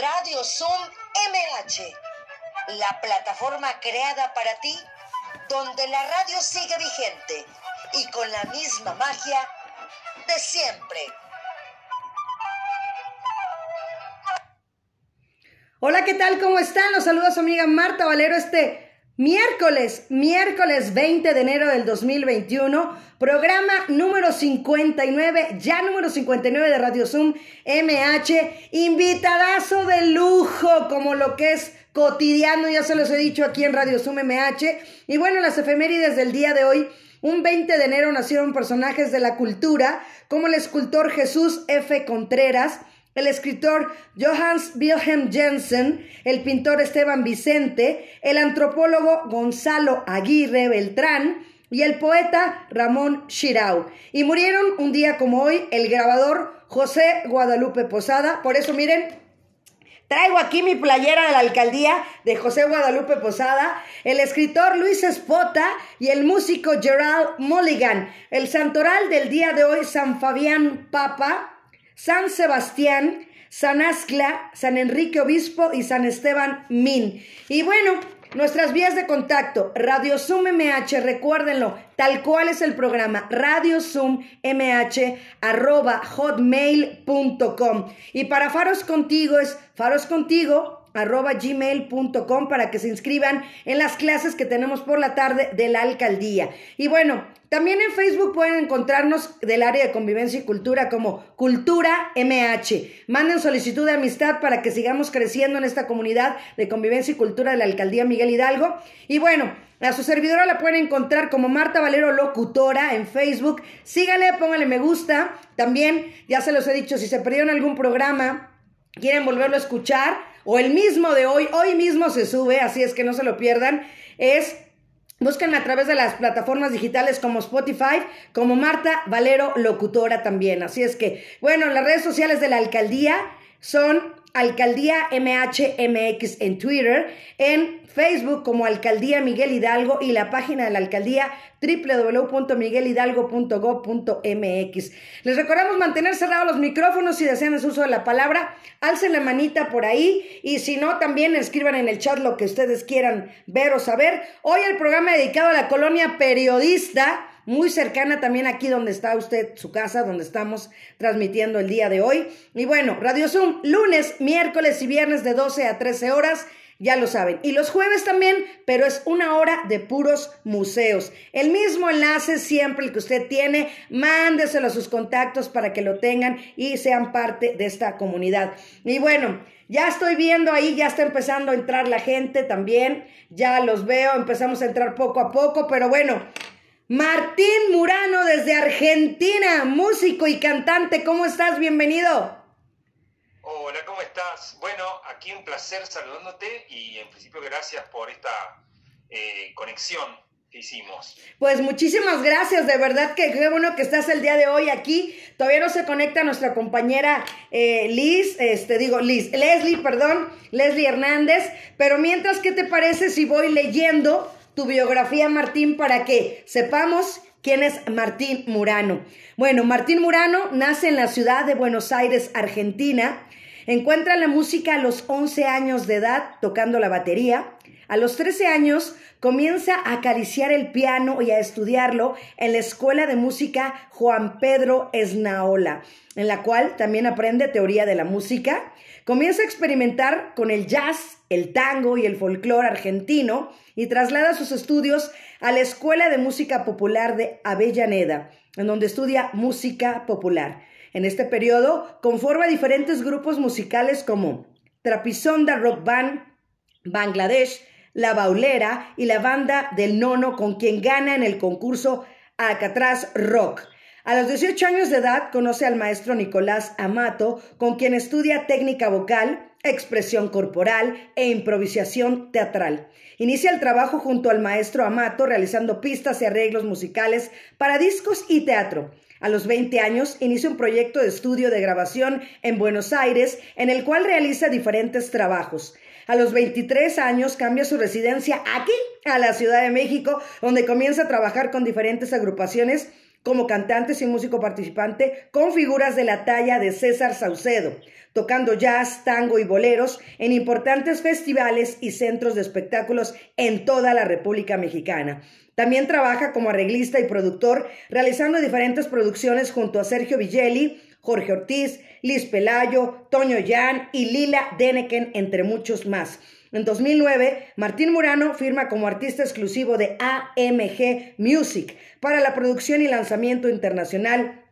Radio Zoom MH, la plataforma creada para ti, donde la radio sigue vigente y con la misma magia de siempre. Hola, ¿qué tal? ¿Cómo están? Los saluda su amiga Marta Valero este Miércoles, miércoles 20 de enero del 2021, programa número 59, ya número 59 de Radio Zoom MH, invitadazo de lujo como lo que es cotidiano, ya se los he dicho aquí en Radio Zoom MH. Y bueno, las efemérides del día de hoy, un 20 de enero nacieron personajes de la cultura como el escultor Jesús F. Contreras, el escritor Johannes Wilhelm Jensen, el pintor Esteban Vicente, el antropólogo Gonzalo Aguirre Beltrán y el poeta Ramón Shirau. Y murieron un día como hoy el grabador José Guadalupe Posada. Por eso miren, Traigo aquí mi playera de la alcaldía de José Guadalupe Posada, el escritor Luis Espota y el músico Gerald Mulligan. El santoral del día de hoy, San Fabián Papa, San Sebastián, San Ascla, San Enrique Obispo y San Esteban Min. Y bueno, nuestras vías de contacto, Radio Zoom MH, recuérdenlo, tal cual es el programa, Radio Zoom MH, arroba hotmail.com. Y para Faros Contigo es Faros Contigo arroba gmail.com para que se inscriban en las clases que tenemos por la tarde de la alcaldía. Y bueno, también en Facebook pueden encontrarnos del área de convivencia y cultura como Cultura MH. Manden solicitud de amistad para que sigamos creciendo en esta comunidad de convivencia y cultura de la alcaldía Miguel Hidalgo. Y bueno, a su servidora la pueden encontrar como Marta Valero Locutora en Facebook. Síganle, pónganle me gusta. También, ya se los he dicho, si se perdieron algún programa, quieren volverlo a escuchar, o el mismo de hoy, hoy mismo se sube, así es que no se lo pierdan, es Búsquenme a través de las plataformas digitales como Spotify, como Marta Valero Locutora también. Así es que, bueno, las redes sociales de la alcaldía son Alcaldía MHMX en Twitter, en Facebook como Alcaldía Miguel Hidalgo y la página de la alcaldía www.miguelhidalgo.gov.mx. Les recordamos mantener cerrados los micrófonos si desean el uso de la palabra, alcen la manita por ahí y si no también escriban en el chat lo que ustedes quieran ver o saber. Hoy el programa dedicado a la colonia periodista muy cercana también aquí donde está usted, su casa, donde estamos transmitiendo el día de hoy. Y bueno, Radio Zoom, lunes, miércoles y viernes de 12 a 13 horas. Ya lo saben. Y los jueves también, pero es una hora de puros museos. El mismo enlace siempre el que usted tiene, mándeselo a sus contactos para que lo tengan y sean parte de esta comunidad. Y bueno, ya estoy viendo ahí, ya está empezando a entrar la gente también. Ya los veo, empezamos a entrar poco a poco, pero bueno, Martín Murano desde Argentina, músico y cantante, ¿cómo estás? Bienvenido. Hola, ¿cómo estás? Bueno, aquí un placer saludándote y en principio gracias por esta eh, conexión que hicimos. Pues muchísimas gracias, de verdad que qué bueno que estás el día de hoy aquí. Todavía no se conecta nuestra compañera eh, Liz, este digo Liz, Leslie, perdón, Leslie Hernández, pero mientras, ¿qué te parece si voy leyendo? Tu biografía, Martín, para que sepamos quién es Martín Murano. Bueno, Martín Murano nace en la ciudad de Buenos Aires, Argentina. Encuentra la música a los 11 años de edad tocando la batería. A los 13 años comienza a acariciar el piano y a estudiarlo en la Escuela de Música Juan Pedro Esnaola, en la cual también aprende teoría de la música. Comienza a experimentar con el jazz, el tango y el folclore argentino y traslada sus estudios a la Escuela de Música Popular de Avellaneda, en donde estudia música popular. En este periodo conforma diferentes grupos musicales como Trapisonda Rock Band, Bangladesh, La Baulera y la banda del Nono con quien gana en el concurso Alcatraz Rock. A los 18 años de edad conoce al maestro Nicolás Amato, con quien estudia técnica vocal, expresión corporal e improvisación teatral. Inicia el trabajo junto al maestro Amato realizando pistas y arreglos musicales para discos y teatro. A los 20 años inicia un proyecto de estudio de grabación en Buenos Aires en el cual realiza diferentes trabajos. A los 23 años cambia su residencia aquí, a la Ciudad de México, donde comienza a trabajar con diferentes agrupaciones como cantante y músico participante con figuras de la talla de César Saucedo, tocando jazz, tango y boleros en importantes festivales y centros de espectáculos en toda la República Mexicana. También trabaja como arreglista y productor, realizando diferentes producciones junto a Sergio Villela, Jorge Ortiz, Liz Pelayo, Toño Yan y Lila Deneken, entre muchos más. En 2009, Martín Murano firma como artista exclusivo de AMG Music para la producción y lanzamiento internacional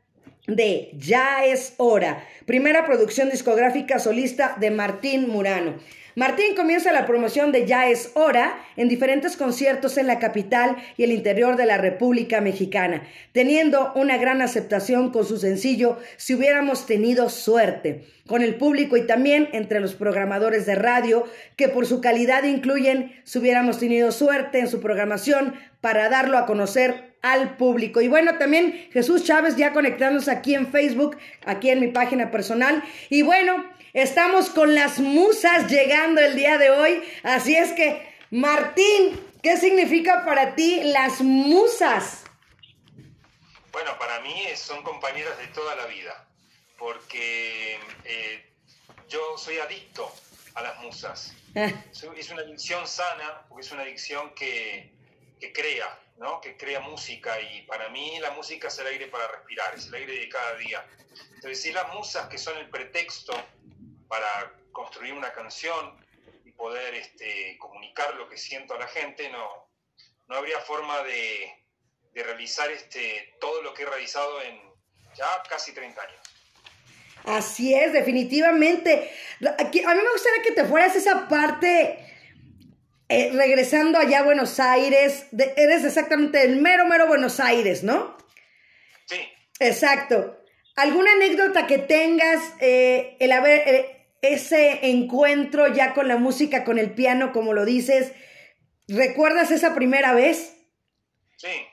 de Ya es hora, primera producción discográfica solista de Martín Murano. Martín comienza la promoción de Ya es hora en diferentes conciertos en la capital y el interior de la República Mexicana, teniendo una gran aceptación con su sencillo Si hubiéramos tenido suerte, con el público y también entre los programadores de radio, que por su calidad incluyen Si hubiéramos tenido suerte en su programación para darlo a conocer al público. Y bueno, también Jesús Chávez ya conectándose aquí en Facebook, aquí en mi página personal. Y bueno, Estamos con las musas llegando el día de hoy. Así es que, Martín, ¿qué significa para ti las musas? Bueno, para mí son compañeras de toda la vida, porque eh, yo soy adicto a las musas. Ah. Es una adicción sana, porque es una adicción que, que crea, ¿no? que crea música y para mí la música es el aire para respirar, es el aire de cada día. Entonces, si las musas que son el pretexto para construir una canción y poder este, comunicar lo que siento a la gente, no, no habría forma de, realizar este, todo lo que he realizado en ya casi 30 años. Así es, definitivamente. Aquí, a mí me gustaría que te fueras esa parte, eh, regresando allá a Buenos Aires, eres exactamente el mero, mero Buenos Aires, ¿no? Sí. Exacto. ¿Alguna anécdota que tengas, eh, el haber, eh, ese encuentro ya con la música, con el piano, como lo dices. ¿Recuerdas esa primera vez? Sí,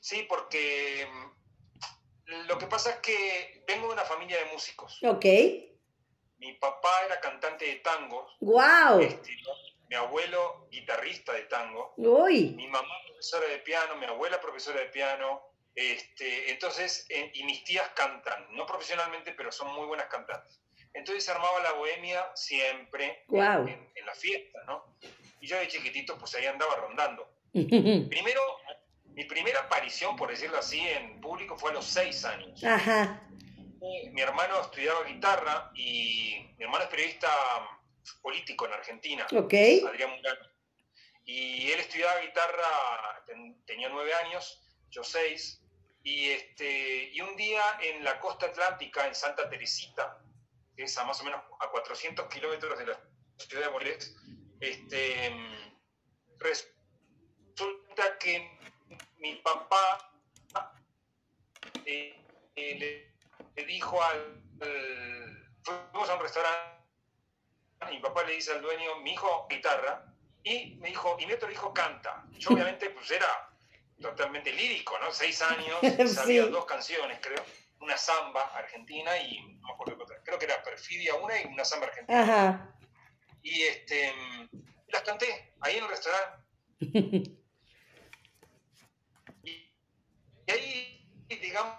sí, porque mm, lo que pasa es que vengo de una familia de músicos. Ok. Mi papá era cantante de tango. ¡Wow! Mi abuelo guitarrista de tango. Uy. Mi mamá profesora de piano, mi abuela profesora de piano. Este, entonces, eh, y mis tías cantan, no profesionalmente, pero son muy buenas cantantes. Entonces se armaba la bohemia siempre en, la fiesta, ¿no? Y yo de chiquitito pues ahí andaba rondando. Primero, mi primera aparición, por decirlo así, en público fue a los seis años. Ajá. Mi hermano estudiaba guitarra y mi hermano es periodista político en Argentina. Ok. Adrián Murano. Y él estudiaba guitarra, tenía nueve años, yo seis. Y, este, y un día en la costa atlántica, en Santa Teresita, que es a más o menos a 400 kilómetros de la ciudad de Morelos, este, resulta que mi papá eh, eh, le, dijo al, fuimos a un restaurante mi papá le dice al dueño mi hijo guitarra y me dijo y mi otro hijo canta yo obviamente pues era totalmente lírico no seis años sabía dos canciones creo una samba argentina y no me acuerdo otra, creo que era Perfidia una y una samba argentina. Ajá. Y este, las canté ahí en el restaurante. y, ahí, digamos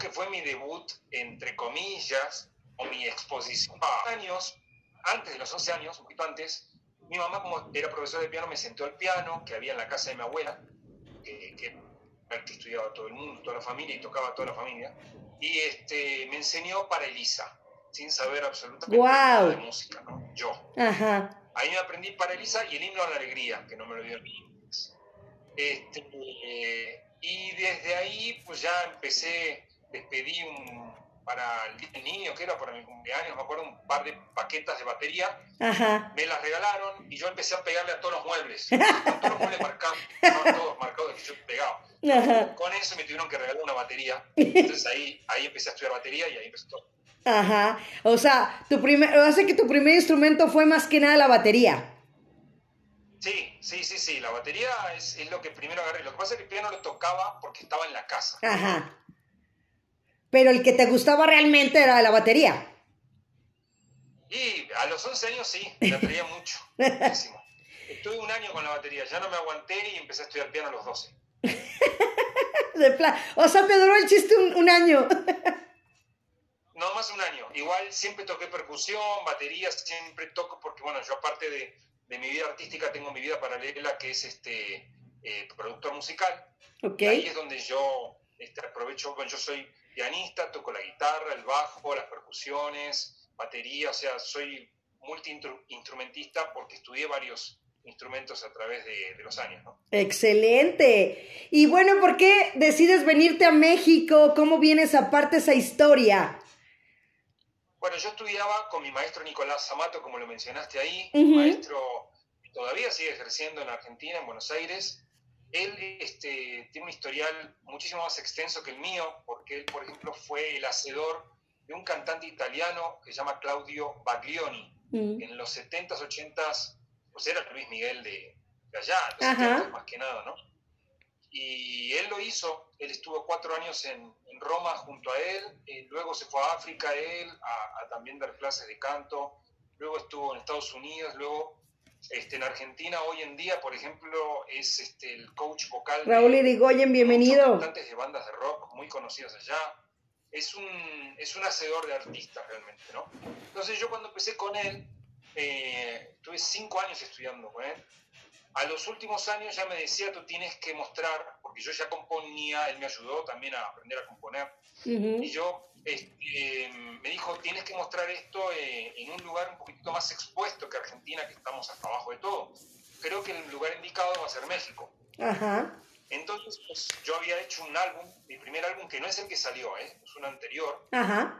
que fue mi debut, entre comillas, o mi exposición. Años, antes de los 11 años, un poquito antes, mi mamá, como era profesora de piano, me sentó al piano que había en la casa de mi abuela, que, que que estudiaba todo el mundo, toda la familia y tocaba toda la familia. Y este, me enseñó para Elisa, sin saber absolutamente nada de música, ¿no? Yo. Ajá. Ahí me aprendí para Elisa y el himno a la alegría, que no me lo dio ni este, eh, y desde ahí, pues ya empecé, despedí un, para el niño, que era para mi cumpleaños, me acuerdo, un par de paquetas de batería. Me las regalaron y yo empecé a pegarle a todos los muebles. todos los muebles marcados, todos marcados que yo pegaba. Con eso me tuvieron que regalar una batería. Entonces ahí, ahí empecé a estudiar batería y ahí empezó todo. Ajá. O sea, tu primer, hace que tu primer instrumento fue más que nada la batería. Sí, sí, sí, sí. La batería es, es lo que primero agarré. Lo que pasa es que el piano lo tocaba porque estaba en la casa. Ajá pero el que te gustaba realmente era la batería. Y a los 11 años sí, me atraía mucho, muchísimo. Estuve un año con la batería, ya no me aguanté y empecé a estudiar piano a los 12. de o sea, te duró el chiste un, año. no, más un año. Igual siempre toqué percusión, batería, siempre toco porque, bueno, yo aparte de, de mi vida artística tengo mi vida paralela que es este eh, productor musical. Okay. ahí es donde yo este, aprovecho, bueno, yo soy pianista, toco la guitarra, el bajo, las percusiones, batería, o sea, soy multi-instrumentista porque estudié varios instrumentos a través de, los años. ¿no? Excelente. Y bueno, ¿por qué decides venirte a México? ¿Cómo vienes aparte esa historia? Bueno, yo estudiaba con mi maestro Nicolás Zamato, como lo mencionaste ahí, maestro todavía sigue ejerciendo en Argentina, en Buenos Aires. Él este, tiene un historial muchísimo más extenso que el mío, porque él, por ejemplo, fue el hacedor de un cantante italiano que se llama Claudio Baglioni. Mm. En los 70s, 80s, pues era Luis Miguel de, allá, los más que nada, ¿no? Y él lo hizo, él estuvo cuatro años en, Roma junto a él, eh, luego se fue a África él a, a, también dar clases de canto, luego estuvo en Estados Unidos, luego este, en Argentina hoy en día, por ejemplo, es este, el coach vocal. Raúl Irigoyen, bienvenido. cantantes de bandas de rock muy conocidos allá. Es un, es un hacedor de artistas realmente, ¿no? Entonces yo cuando empecé con él, eh, tuve cinco años estudiando con él. A los últimos años ya me decía, tú tienes que mostrar, porque yo ya componía, él me ayudó también a aprender a componer. Y yo este, me dijo, tienes que mostrar esto eh, en un lugar un poquitito más expuesto que Argentina, que estamos hasta abajo de todo. Creo que el lugar indicado va a ser México. Entonces, pues, yo había hecho un álbum, mi primer álbum, que no es el que salió, ¿eh? es un anterior,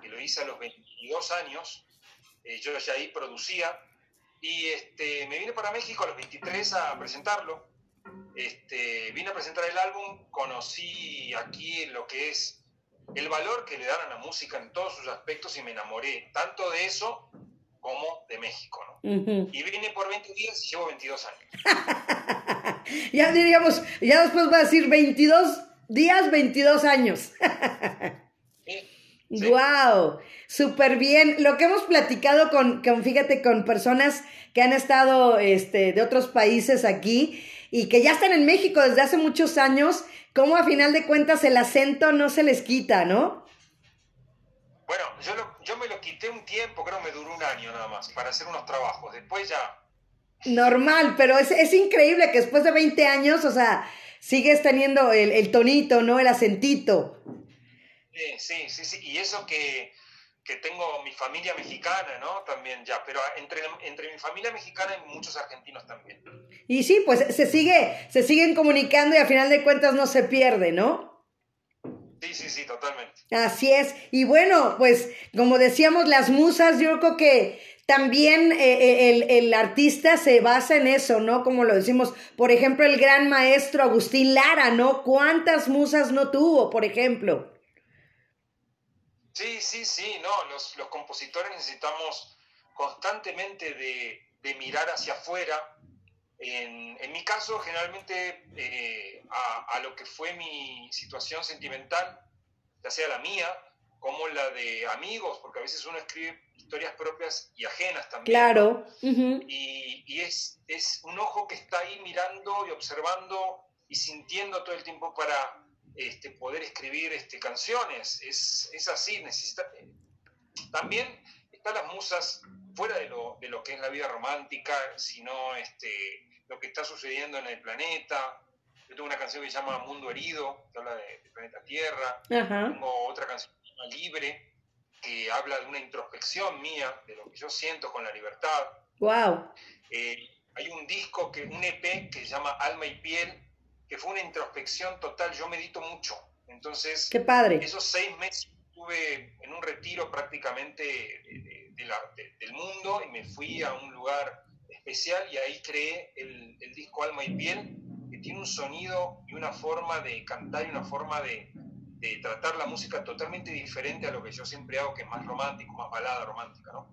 que lo hice a los 22 años. Eh, yo ya ahí producía. Y este, me vine para México a los 23 a presentarlo. Este, vine a presentar el álbum, conocí aquí lo que es el valor que le dan a la música en todos sus aspectos y me enamoré tanto de eso como de México, ¿no? Y vine por 20 días y llevo 22 años. ya diríamos, ya después va a decir 22 días, 22 años. sí, ¡Wow! Súper bien. Lo que hemos platicado con, con, fíjate, con personas que han estado este, de otros países aquí y que ya están en México desde hace muchos años cómo a final de cuentas el acento no se les quita, ¿no? Bueno, yo, yo me lo quité un tiempo, creo que me duró un año nada más, para hacer unos trabajos. Después ya... Normal, pero es, es increíble que después de 20 años, o sea, sigues teniendo el, el tonito, ¿no? El acentito. Sí, sí, sí, sí. Y eso que que tengo mi familia mexicana, ¿no? También ya, pero entre, entre mi familia mexicana hay muchos argentinos también. Y sí, pues se sigue, se siguen comunicando y a final de cuentas no se pierde, ¿no? Sí, sí, sí, totalmente. Así es. Y bueno, pues como decíamos, las musas, yo creo que también eh, eh, el, el, artista se basa en eso, ¿no? Como lo decimos, por ejemplo, el gran maestro Agustín Lara, ¿no? ¿Cuántas musas no tuvo, por ejemplo? Sí, sí, sí, no, los, los compositores necesitamos constantemente de, de mirar hacia afuera. En, en, mi caso, generalmente eh, a, a, lo que fue mi situación sentimental, ya sea la mía como la de amigos, porque a veces uno escribe historias propias y ajenas también. Claro. y, y, es, es un ojo que está ahí mirando y observando y sintiendo todo el tiempo para, este, poder escribir este, canciones. Es, es así, necesita... También están las musas fuera de lo, de lo que es la vida romántica, sino este, lo que está sucediendo en el planeta. Yo tengo una canción que se llama Mundo Herido, que habla del de planeta Tierra. Tengo otra canción que se llama Libre, que habla de una introspección mía, de lo que yo siento con la libertad. Wow. Eh, hay un disco, que, un EP que se llama Alma y Piel, que fue una introspección total. Yo medito mucho. Entonces, Qué padre. esos seis meses estuve en un retiro prácticamente del mundo y me fui a un lugar especial y ahí creé el, disco Alma y Piel, que tiene un sonido y una forma de cantar y una forma de, tratar la música totalmente diferente a lo que yo siempre hago, que es más romántico, más balada romántica, ¿no?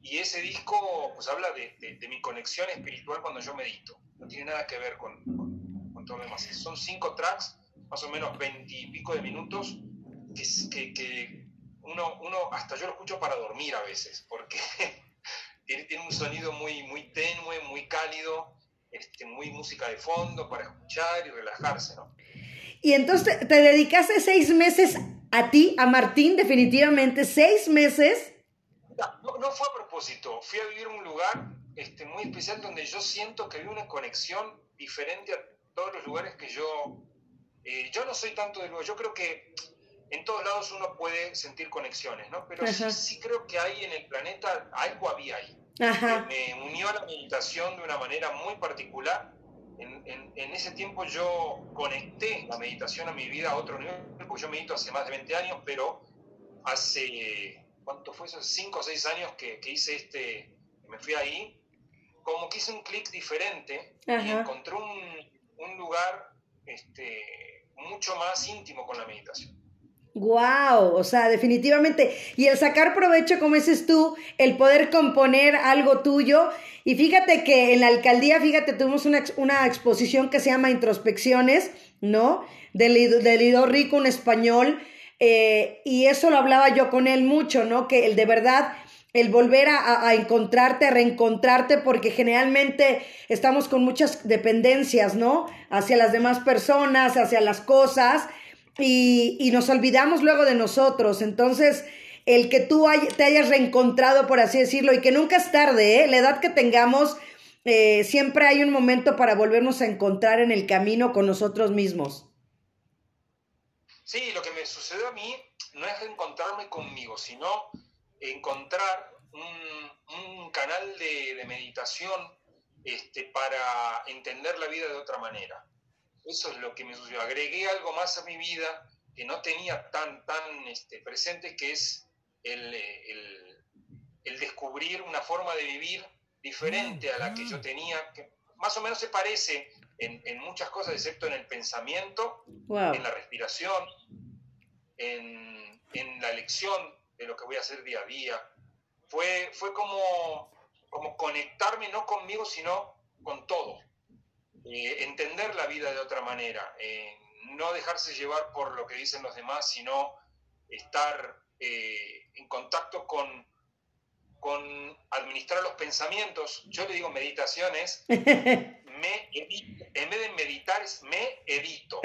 Y ese disco pues habla de, mi conexión espiritual cuando yo medito. No tiene nada que ver con son cinco tracks, más o menos veintipico de minutos, que, que, uno, uno, hasta yo lo escucho para dormir a veces, porque tiene, un sonido muy, muy tenue, muy cálido, este, muy música de fondo para escuchar y relajarse, ¿no? Y entonces te dedicaste seis meses a ti, a Martín, definitivamente, seis meses. No, no fue a propósito, fui a vivir un lugar este, muy especial donde yo siento que hay una conexión diferente a todos los lugares que yo... Eh, yo no soy tanto de lugar, yo creo que en todos lados uno puede sentir conexiones, ¿no? Pero sí, creo que hay en el planeta, algo había ahí. Me unió a la meditación de una manera muy particular. En, en, ese tiempo yo conecté la meditación a mi vida a otro nivel, porque yo medito hace más de 20 años, pero hace, ¿cuánto fue eso? 5 o 6 años que, que hice este, me fui ahí, como que hice un clic diferente y encontré un, un lugar este, mucho más íntimo con la meditación. Wow, o sea, definitivamente. Y el sacar provecho, como dices tú, el poder componer algo tuyo. Y fíjate que en la alcaldía, fíjate, tuvimos una, una exposición que se llama Introspecciones, ¿no? Del, del Lido Rico, un español. Eh, y eso lo hablaba yo con él mucho, ¿no? Que el de verdad, el volver a, a, encontrarte, a reencontrarte, porque generalmente estamos con muchas dependencias, ¿no? Hacia las demás personas, hacia las cosas y, nos olvidamos luego de nosotros. Entonces, el que tú te hayas reencontrado, por así decirlo, y que nunca es tarde, ¿eh? la edad que tengamos, eh, siempre hay un momento para volvernos a encontrar en el camino con nosotros mismos. Sí, lo que me sucedió a mí no es encontrarme conmigo, sino encontrar un, canal de, de meditación este, para entender la vida de otra manera. Eso es lo que me sucedió. Agregué algo más a mi vida que no tenía tan, tan este, presente, que es el, el, descubrir una forma de vivir diferente a la que yo tenía, que más o menos se parece en, en muchas cosas, excepto en el pensamiento, en la respiración, en, en, la elección de lo que voy a hacer día a día. Fue, fue como, como conectarme no conmigo, sino con todo. Eh, entender la vida de otra manera, eh, no dejarse llevar por lo que dicen los demás, sino estar eh, en contacto con, con administrar los pensamientos. Yo le digo meditaciones, me en vez de meditar es me edito.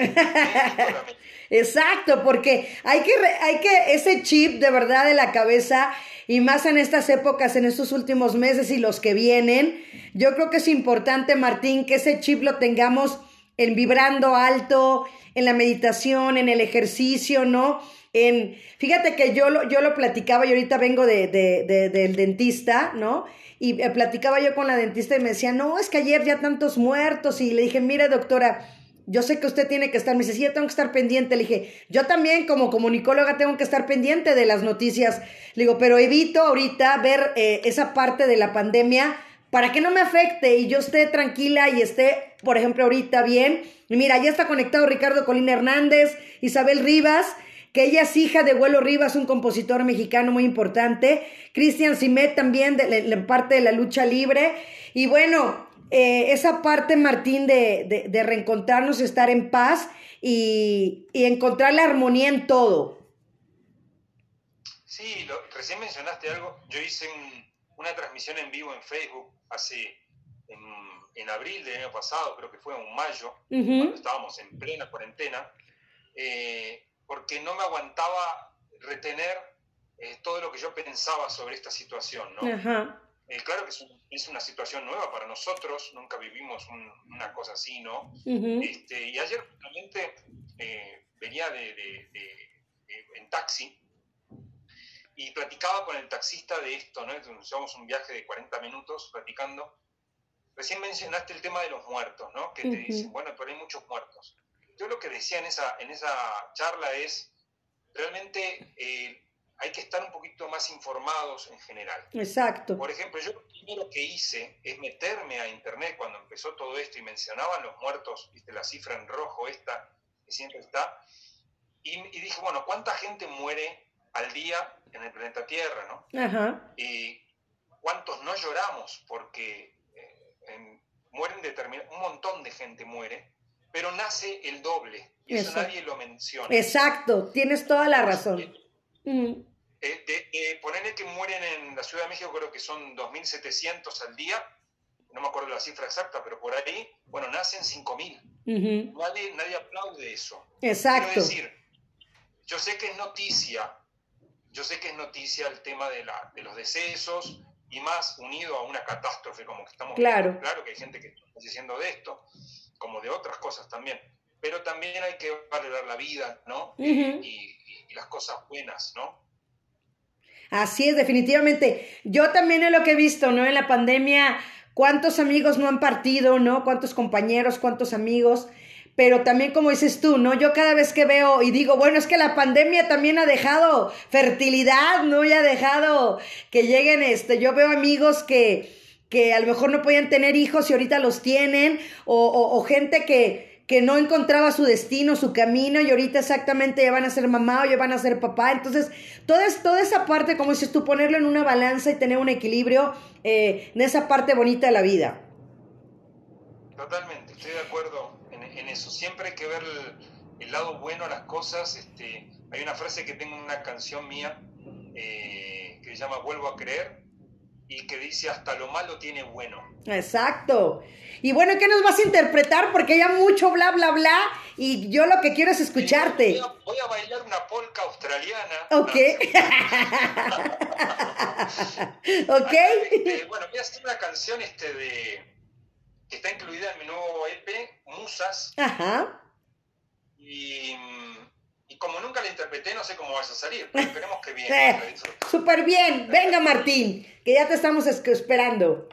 Exacto, porque hay que, hay que ese chip de verdad de la cabeza y más en estas épocas, en estos últimos meses y los que vienen, yo creo que es importante, Martín, que ese chip lo tengamos en vibrando alto, en la meditación, en el ejercicio, ¿no? En, fíjate que yo lo, yo lo platicaba y ahorita vengo de, de, del dentista, ¿no? Y eh, platicaba yo con la dentista y me decía, no, es que ayer ya tantos muertos y le dije, mire doctora, yo sé que usted tiene que estar, me dice, sí, yo tengo que estar pendiente. Le dije, yo también como comunicóloga tengo que estar pendiente de las noticias. Le digo, pero evito ahorita ver eh, esa parte de la pandemia para que no me afecte y yo esté tranquila y esté, por ejemplo, ahorita bien. Y mira, ya está conectado Ricardo Colín Hernández, Isabel Rivas, que ella es hija de Huelo Rivas, un compositor mexicano muy importante. Cristian Simet también, de, de parte de la lucha libre. Y bueno, eh, esa parte, Martín, de, de, reencontrarnos, estar en paz y, y, encontrar la armonía en todo. Sí, recién mencionaste algo. Yo hice una transmisión en vivo en Facebook hace en, en, abril del año pasado, creo que fue en mayo, cuando estábamos en plena cuarentena, eh, porque no me aguantaba retener eh, todo lo que yo pensaba sobre esta situación, ¿no? Ajá. Eh, claro que es, una situación nueva para nosotros, nunca vivimos una cosa así, ¿no? este, y ayer realmente eh, venía de, en taxi y platicaba con el taxista de esto, ¿no? Llevamos un viaje de 40 minutos platicando. Recién mencionaste el tema de los muertos, ¿no? Que te dicen, bueno, pero hay muchos muertos. Yo lo que decía en esa, en esa charla es, realmente eh, hay que estar un poquito más informados en general. Exacto. Por ejemplo, yo lo primero que hice es meterme a internet cuando empezó todo esto y mencionaban los muertos, viste la cifra en rojo esta, que siempre está, y, dije, bueno, ¿cuánta gente muere al día en el planeta Tierra, no? Ajá. Y cuántos no lloramos porque eh, mueren determinados, un montón de gente muere, pero nace el doble, y eso nadie lo menciona. Exacto, tienes toda la razón. Mm. Eh, ponerle que mueren en la Ciudad de México, creo que son 2.700 al día, no me acuerdo la cifra exacta, pero por ahí, bueno, nacen 5.000. nadie, nadie aplaude eso. Exacto. Quiero decir, yo sé que es noticia, yo sé que es noticia el tema de, la, de los decesos y más unido a una catástrofe como que estamos claro. claro que hay gente que está diciendo de esto, como de otras cosas también, pero también hay que valorar la vida, ¿no? y, y las cosas buenas, ¿no? Así es, definitivamente. Yo también es lo que he visto, ¿no? En la pandemia, cuántos amigos no han partido, ¿no? Cuántos compañeros, cuántos amigos. Pero también como dices tú, ¿no? Yo cada vez que veo y digo, bueno, es que la pandemia también ha dejado fertilidad, ¿no? Y ha dejado que lleguen, este, yo veo amigos que, que a lo mejor no podían tener hijos y ahorita los tienen, o, gente que, que no encontraba su destino, su camino, y ahorita exactamente ya van a ser mamá o ya van a ser papá. Entonces, toda, toda esa parte, como dices tú, ponerlo en una balanza y tener un equilibrio eh, en esa parte bonita de la vida. Totalmente, estoy de acuerdo en, eso. Siempre hay que ver el, lado bueno a las cosas. Este, hay una frase que tengo en una canción mía eh, que se llama Vuelvo a creer y que dice hasta lo malo tiene bueno. Exacto. Y bueno, ¿qué nos vas a interpretar? Porque ya mucho bla, bla, bla, y yo lo que quiero es escucharte. Voy a, bailar una polca australiana. Ok. ok. Este, bueno, voy a hacer una canción este de que está incluida en mi nuevo EP, Musas. Ajá. Y, como nunca la interpreté, no sé cómo vas a salir, pero esperemos que bien. Súper bien. Venga, Martín, que ya te estamos esperando.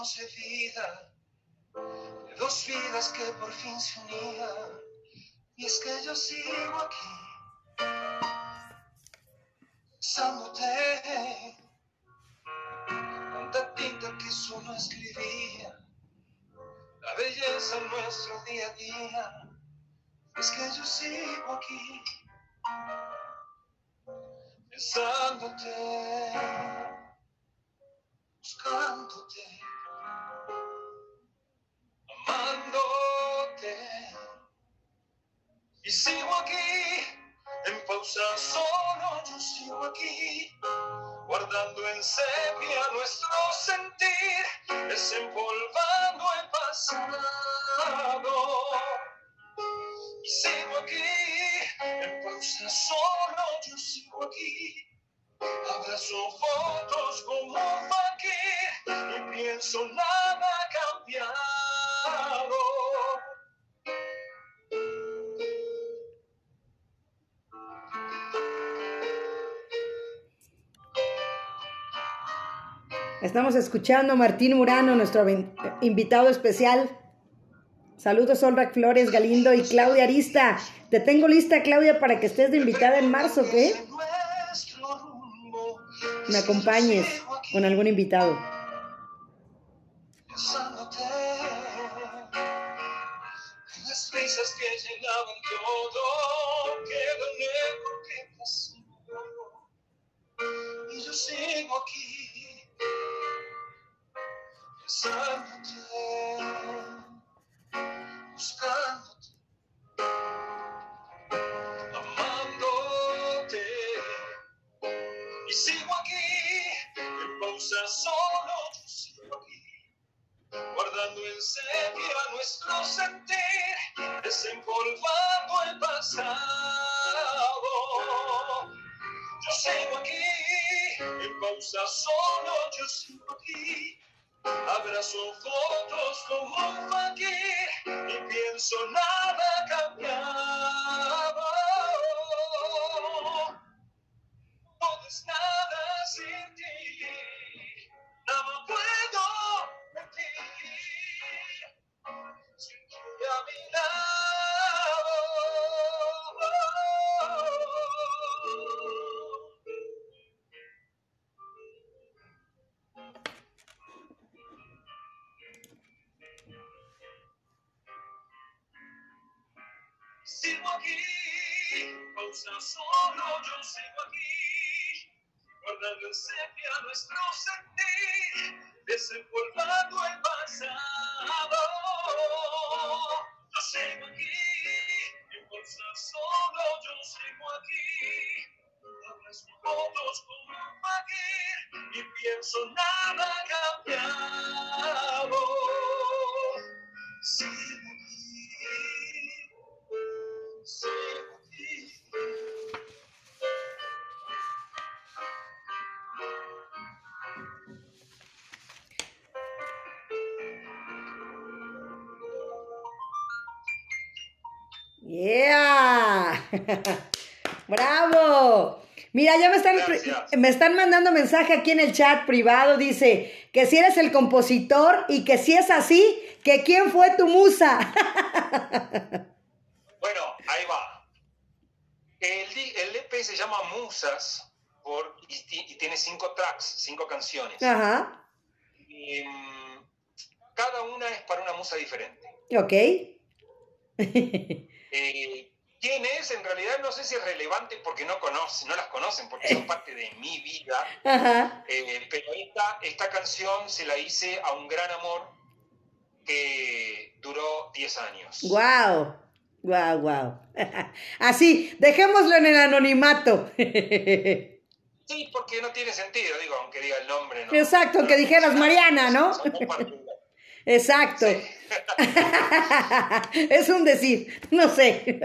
Vida, de dos vidas que por fin se unían. Y es que yo sigo aquí, pensándote, tanta tinta que solo escribía, la belleza en nuestro día a día. Es que yo sigo aquí, pensándote buscándote, amándote. Y sigo aquí, en pausa solo, yo sigo aquí, guardando en sepia nuestro sentir, desempolvando el pasado. Y sigo aquí, en pausa solo, yo sigo aquí Abrazo fotos como un y pienso nada ha Estamos escuchando a Martín Murano, nuestro invitado especial. Saludos, Solrac Flores, Galindo y Claudia Arista. Te tengo lista, Claudia, para que estés de invitada en marzo, ¿qué? me acompañes con algún invitado. Y yo sigo aquí, pensándote, buscando solo yo sigo aquí, guardando en sepia nuestro sentir, desempolvando el pasado. Yo sigo aquí, en pausa solo yo sigo aquí. Abrazo fotos como un fakir y pienso nada cambiado. Me están mandando mensaje aquí en el chat privado. Dice que si eres el compositor y que si es así, que quién fue tu musa. Bueno, ahí va. El, el EP se llama Musas por, y, ti- y tiene cinco tracks, cinco canciones. Ajá. Y, mm, cada una es para una musa diferente. Ok. Eh, ¿Quién es? En realidad no sé si es relevante porque no conocen, no las conocen, porque son parte de mi vida. Ajá. Eh, pero esta, esta canción se la hice a un gran amor que duró 10 años. Wow. Wow, wow. Así, dejémoslo en el anonimato. Sí, porque no tiene sentido, digo, aunque diga el nombre. ¿no? Exacto, que dijeras Mariana, ¿no? Exacto. Sí. es un decir, no sé.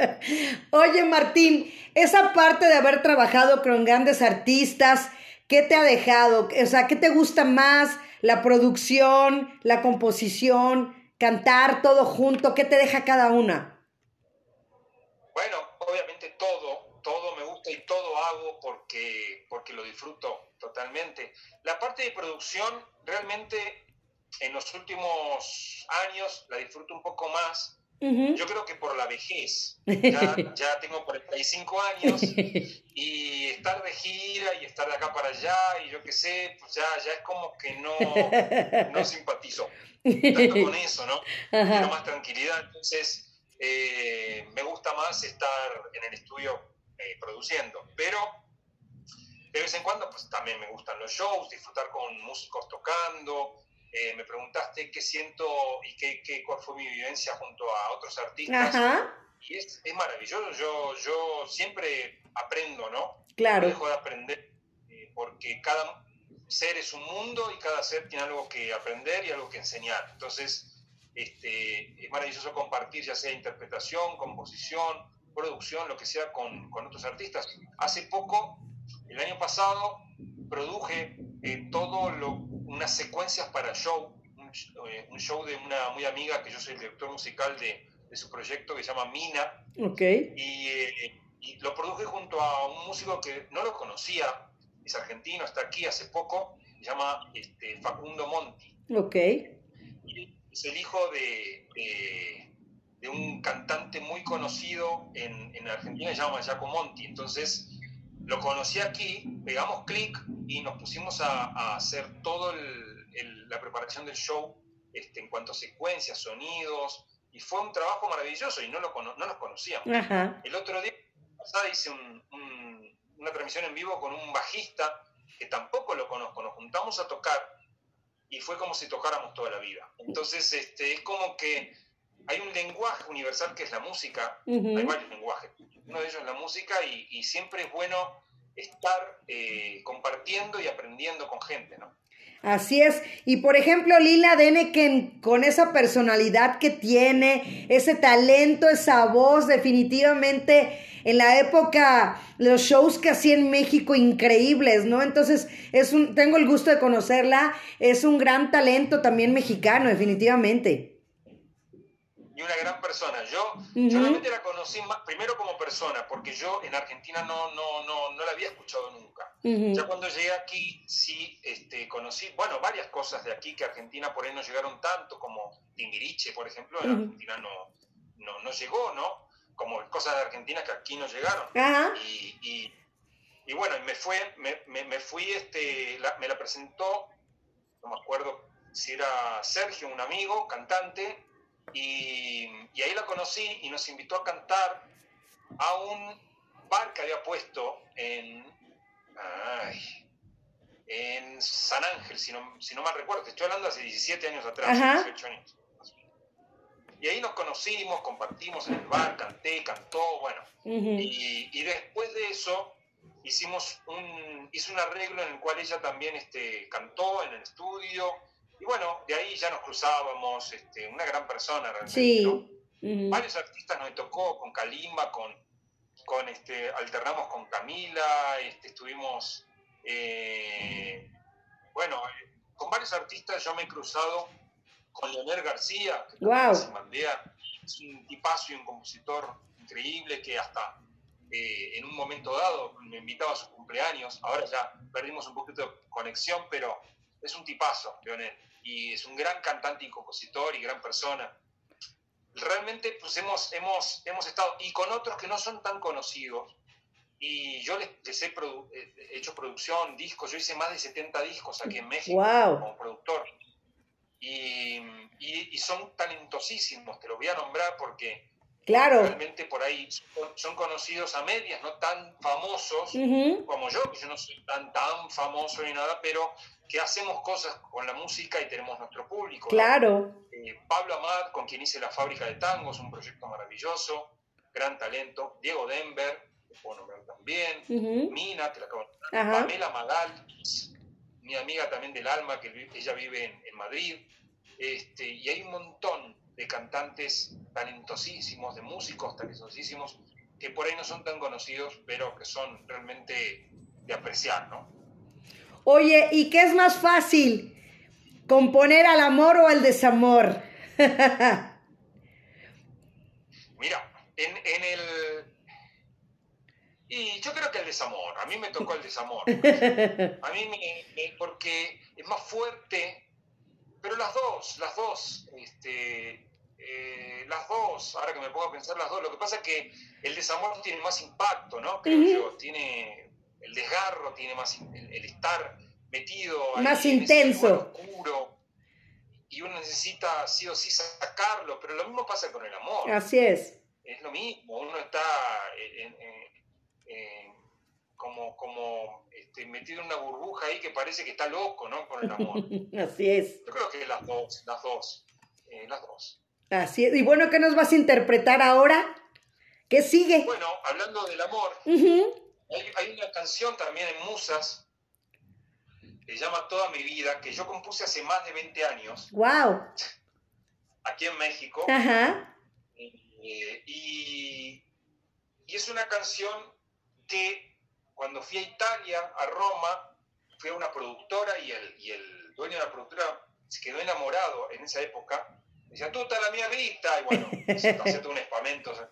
Oye, Martín, esa parte de haber trabajado con grandes artistas, ¿qué te ha dejado? O sea, ¿qué te gusta más? La producción, la composición, cantar todo junto, ¿qué te deja cada una? Bueno, obviamente todo, todo me gusta y todo hago porque, porque lo disfruto totalmente. La parte de producción realmente en los últimos años la disfruto un poco más. Ujú. Yo creo que por la vejez. Ya, ya tengo 45 años y estar de gira y estar de acá para allá y yo qué sé, pues ya, ya es como que no, no simpatizo tanto con eso, ¿no? Quiero más tranquilidad, entonces eh, me gusta más estar en el estudio eh, produciendo, pero de vez en cuando pues también me gustan los shows, disfrutar con músicos tocando. Eh, me preguntaste qué siento y qué, qué, cuál fue mi vivencia junto a otros artistas. Ajá, Y es, es maravilloso, yo, yo siempre aprendo, ¿no? No claro. dejo de aprender, eh, porque cada ser es un mundo y cada ser tiene algo que aprender y algo que enseñar. Entonces, este, es maravilloso compartir ya sea interpretación, composición, producción, lo que sea con, con otros artistas. Hace poco, el año pasado, produje eh, todo lo, unas secuencias para show, un, eh, un show de una muy amiga que yo soy el director musical de, de su proyecto que se llama Mina, Ok. y, eh, y lo produje junto a un músico que no lo conocía, es argentino, está aquí hace poco, se llama este, Facundo Monti. Ok. Y es el hijo de, de- de un cantante muy conocido en, en Argentina, se llama Giacomo Monti. Entonces lo conocí aquí, pegamos clic y nos pusimos a, a hacer toda la preparación del show este, en cuanto a secuencias, sonidos, y fue un trabajo maravilloso y no, lo, no nos conocíamos. Ajá. El otro día pasada hice un- un- una transmisión en vivo con un bajista que tampoco lo conozco, nos juntamos a tocar y fue como si tocáramos toda la vida. Entonces, este, es como que hay un lenguaje universal que es la música, hay varios lenguajes, uno de ellos es la música y, siempre es bueno estar eh, compartiendo y aprendiendo con gente, ¿no? Así es. Y por ejemplo, Lila Deneken, con esa personalidad que tiene, ese talento, esa voz, definitivamente en la época, los shows que hacía en México, increíbles, ¿no? Entonces, es un, tengo el gusto de conocerla, es un gran talento también mexicano, definitivamente. Y una gran persona. Yo, yo realmente la conocí más, primero como persona, porque yo en Argentina no, no, no, no la había escuchado nunca. Ya cuando llegué aquí, sí este, conocí, bueno, varias cosas de aquí que Argentina por ahí no llegaron tanto, como Timbiriche, por ejemplo, en. Argentina no, no, no llegó, ¿no? Como cosas de Argentina que aquí no llegaron. Y, y, y bueno, me, fue, me, me, me fui, este, la- me la presentó, no me acuerdo si era Sergio, un amigo, cantante, y, y ahí la conocí y nos invitó a cantar a un bar que había puesto en, ay, en San Ángel, si no, si no mal recuerdo, te estoy hablando hace 17 años atrás, Ajá. 18 años. Y ahí nos conocimos, compartimos en el bar, canté, cantó, bueno. Y, y después de eso hicimos un, hice un arreglo en el cual ella también este, cantó en el estudio. Y bueno, de ahí ya nos cruzábamos, este, una gran persona realmente. Sí. ¿no? Ujú. Varios artistas nos tocó, con Kalimba, con, con este, alternamos con Camila, este, estuvimos, eh, bueno, eh, con varios artistas yo me he cruzado con Leonel García, que es en Bandea, es un tipazo y un compositor increíble que hasta eh, en un momento dado me invitaba a sus cumpleaños, ahora ya perdimos un poquito de conexión, pero es un tipazo, Leonel, y es un gran cantante y compositor y gran persona realmente pues hemos, hemos, hemos estado, y con otros que no son tan conocidos, y yo les, les he produ- eh, hecho producción, discos, yo hice más de 70 discos aquí en México Wow. como productor, y, y- y son talentosísimos, te lo voy a nombrar porque Claro. realmente por ahí son, conocidos a medias, no tan famosos, como yo, que yo no soy tan, tan famoso ni nada, pero que hacemos cosas con la música y tenemos nuestro público. Claro. Eh, Pablo Amat, con quien hice La Fábrica de Tangos, un proyecto maravilloso, gran talento. Diego Denver, que puedo nombrar también. Mina, que la acabo de nombrar. Pamela Magal, mi amiga también del alma, que ella vive en, en Madrid. Este, y hay un montón de cantantes talentosísimos, de músicos talentosísimos, que por ahí no son tan conocidos, pero que son realmente de apreciar, ¿no? Oye, ¿y qué es más fácil? ¿Componer al amor o al desamor? Mira, en, en el... Y yo creo que el desamor, a mí me tocó el desamor. A mí me, me- porque es más fuerte, pero las dos, las dos, este, eh, las dos, ahora que me pongo a pensar las dos, lo que pasa es que el desamor tiene más impacto, ¿no? Creo Ujú. yo, tiene el desgarro, tiene más el, el estar metido ahí Más en ese intenso. oscuro, y uno necesita sí o sí sacarlo, pero lo mismo pasa con el amor Así es. es lo mismo, uno está en- en- en- como, como este, metido en una burbuja ahí que parece que está loco, ¿no? Con el amor. Así es. Yo creo que las dos, las dos, eh, las dos. Así es. Y bueno, ¿qué nos vas a interpretar ahora? ¿Qué sigue? Bueno, hablando del amor, hay una canción también en Musas que se llama Toda mi vida, que yo compuse hace más de 20 años, Wow. aquí en México. Ajá. Eh, y, y es una canción que cuando fui a Italia, a Roma, fui a una productora y el, y el dueño de la productora se quedó enamorado en esa época. Decía, tú estás la mía vista. Y bueno, todo un espamento o sea,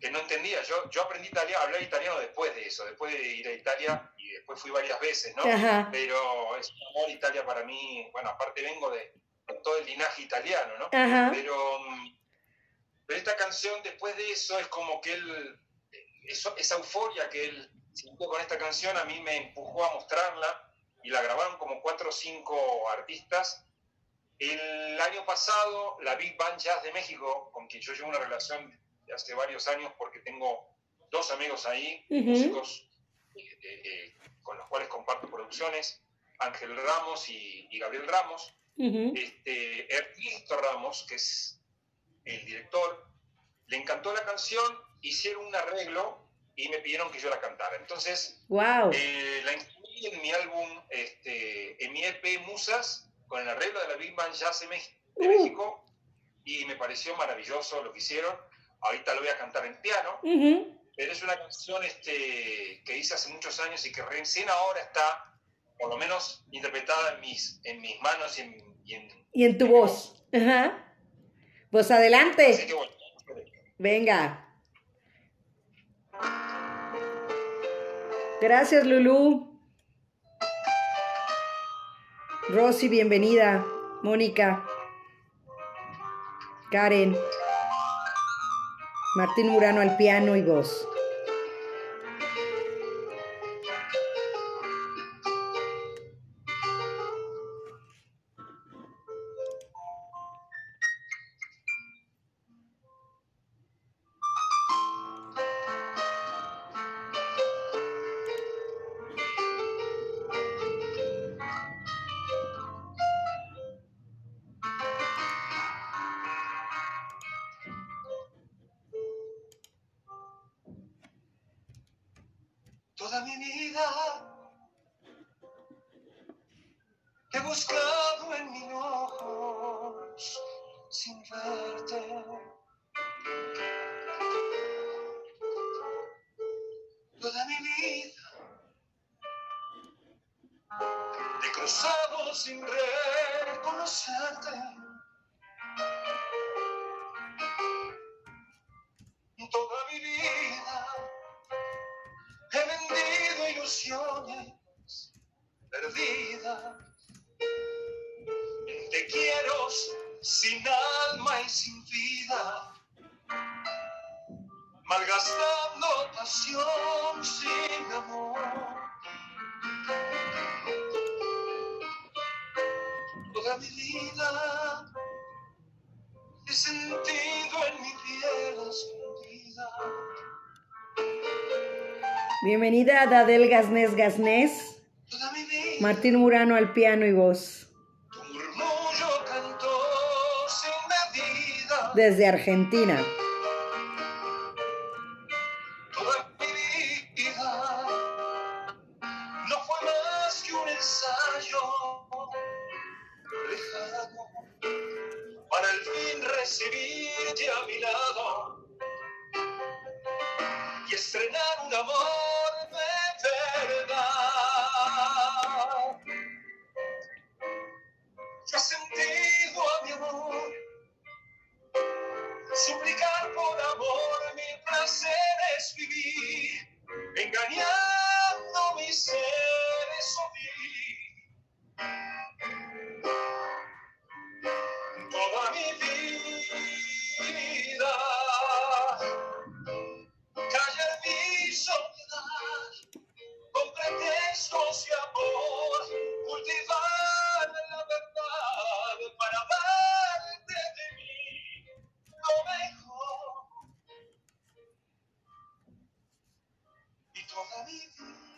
que no entendía. Yo, yo aprendí italiano, hablar italiano después de eso, después de ir a Italia y después fui varias veces, ¿no? Ajá. Pero es un amor Italia para mí. Bueno, aparte vengo de, de todo el linaje italiano, ¿no? Ajá. Pero, mm, pero esta canción, después de eso, es como que él, eso, esa euforia que él sintió con esta canción, a mí me empujó a mostrarla y la grabaron como cuatro o cinco artistas. El año pasado, la Big Band Jazz de México, con quien yo llevo una relación de hace varios años porque tengo dos amigos ahí, músicos eh, eh, eh, con los cuales comparto producciones, Ángel Ramos y- y Gabriel Ramos este, Ernesto Ramos, que es el director, le encantó la canción, hicieron un arreglo y me pidieron que yo la cantara. Entonces, Wow. eh, la incluí en mi álbum, este, en mi EP Musas, con el arreglo de la Big Band Jazz de, Uh. México, y me pareció maravilloso lo que hicieron. Ahorita lo voy a cantar en piano, pero es una canción este, que hice hace muchos años y que recién ahora está, por lo menos, interpretada en mis, en mis manos y en, y en- Y en tu en voz. Ajá. Pues Así adelante. que bueno. Venga. Gracias, Lulú. Rosy, bienvenida. Mónica. Karen. Martín Murano al piano y voz. Ilusiones perdidas. Te quiero sin alma y sin vida, malgastando pasión sin amor. Toda mi vida he sentido en mi piel escondida. Bienvenida a Dadel Gasnés Gasnés. Martín Murano al piano y voz. Desde Argentina. Y toda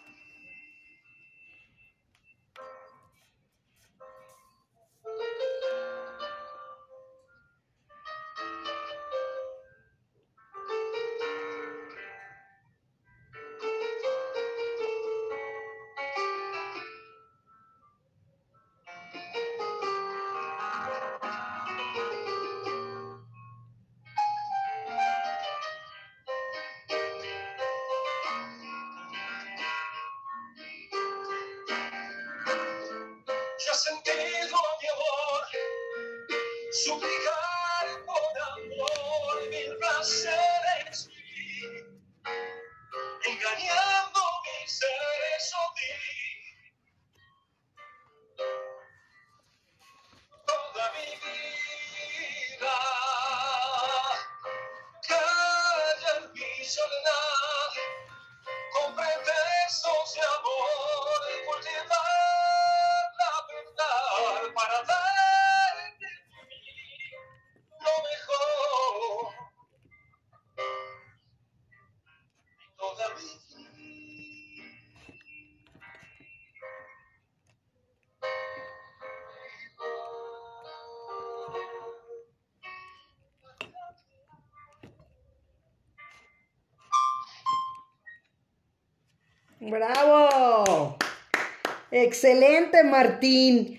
Excelente, Martín.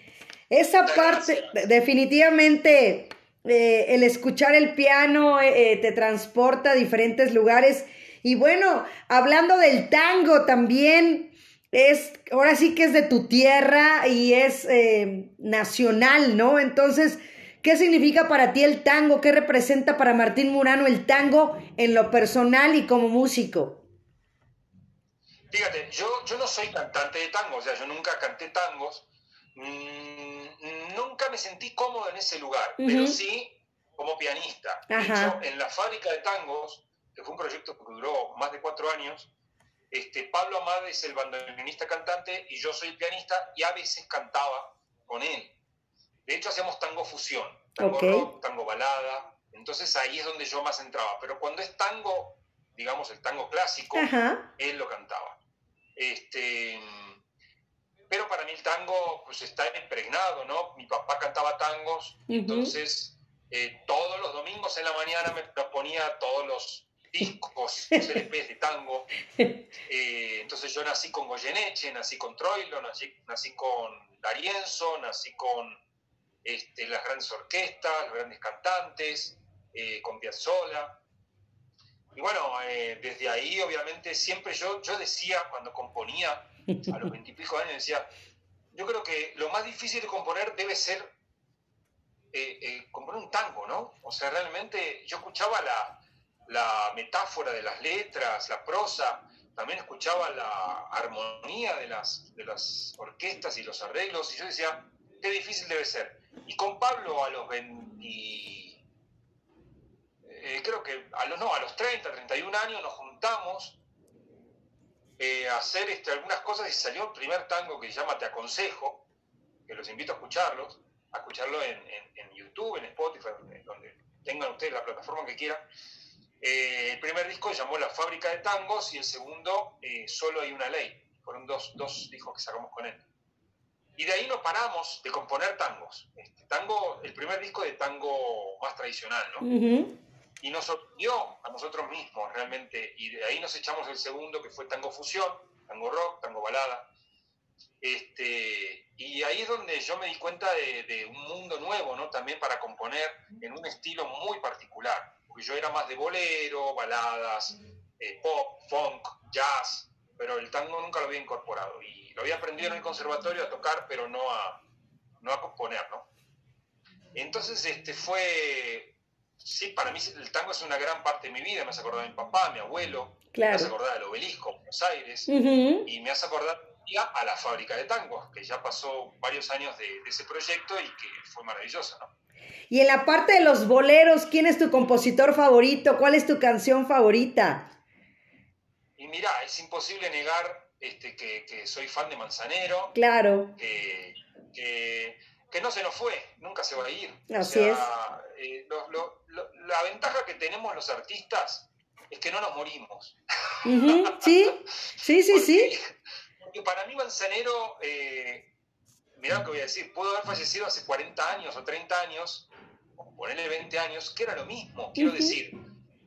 Esa parte, de- definitivamente, eh, el escuchar el piano eh, eh, te transporta a diferentes lugares. Y bueno, hablando del tango también, es, ahora sí que es de tu tierra y es eh, nacional, ¿no? Entonces, ¿qué significa para ti el tango? ¿Qué representa para Martín Murano el tango en lo personal y como músico? Fíjate, yo, yo no soy cantante de tango, o sea, yo nunca canté tangos, mm, nunca me sentí cómodo en ese lugar, pero Ujú. sí como pianista. De Ajá. hecho, en la fábrica de tangos, que fue un proyecto que duró más de cuatro años, este, Pablo Amad es el bandoneonista cantante y yo soy el pianista y a veces cantaba con él. De hecho, hacíamos tango fusión, tango Ok. rock, tango balada, entonces ahí es donde yo más entraba. Pero cuando es tango, digamos el tango clásico, Ajá. él lo cantaba. Este, pero para mí el tango pues está impregnado, ¿no? Mi papá cantaba tangos, entonces eh, todos los domingos en la mañana me ponía todos los discos, los LPs de tango. Eh, entonces yo nací con Goyeneche, nací con Troilo, nací, nací con D'Arienzo, nací con este, las grandes orquestas, los grandes cantantes, eh, con Piazzolla. Y bueno, eh, desde ahí obviamente siempre yo, yo decía, cuando componía a los veintipico años, decía, yo creo que lo más difícil de componer debe ser eh, componer un tango, ¿no? O sea, realmente yo escuchaba la, la metáfora de las letras, la prosa, también escuchaba la armonía de las, de las orquestas y los arreglos, y yo decía, qué difícil debe ser. Y con Pablo a los 20, eh, creo que a los, no, a los 30, 31 años nos juntamos eh, a hacer este, algunas cosas y salió el primer tango que se llama Te Aconsejo, que los invito a escucharlos, a escucharlo en, en YouTube, en Spotify, donde tengan ustedes la plataforma que quieran. Eh, el primer disco se llamó La Fábrica de Tangos y el segundo eh, Solo hay una ley. Fueron dos, dos, discos que sacamos con él. Y de ahí no paramos de componer tangos. Este, tango, el primer disco de tango más tradicional, ¿no? Y nos sorprendió a nosotros mismos realmente. Y de ahí nos echamos el segundo que fue tango fusión, tango rock, tango balada. Este, y ahí es donde yo me di cuenta de, un mundo nuevo, ¿no? También para componer en un estilo muy particular porque yo era más de bolero, baladas, eh, pop, funk, jazz, pero el tango nunca lo había incorporado y lo había aprendido en el conservatorio a tocar, pero no a, no a componer, ¿no? Entonces, este fue, sí, para mí el tango es una gran parte de mi vida, me hace acordar de mi papá, mi abuelo, me hace acordar del obelisco, Buenos Aires, y me hace acordar a la fábrica de tangos, que ya pasó varios años de, de ese proyecto y que fue maravilloso, ¿no? Y en la parte de los boleros, ¿quién es tu compositor favorito? ¿Cuál es tu canción favorita? Y mira, es imposible negar este, que, soy fan de Manzanero. Claro. Que, no se nos fue, nunca se va a ir. Así es. Eh, la ventaja que tenemos los artistas es que no nos morimos. Sí, sí, sí, sí. Porque para mí Manzanero, eh, mirá lo que voy a decir, pudo haber fallecido hace 40 años o 30 años, ponerle 20 años, que era lo mismo. Quiero decir,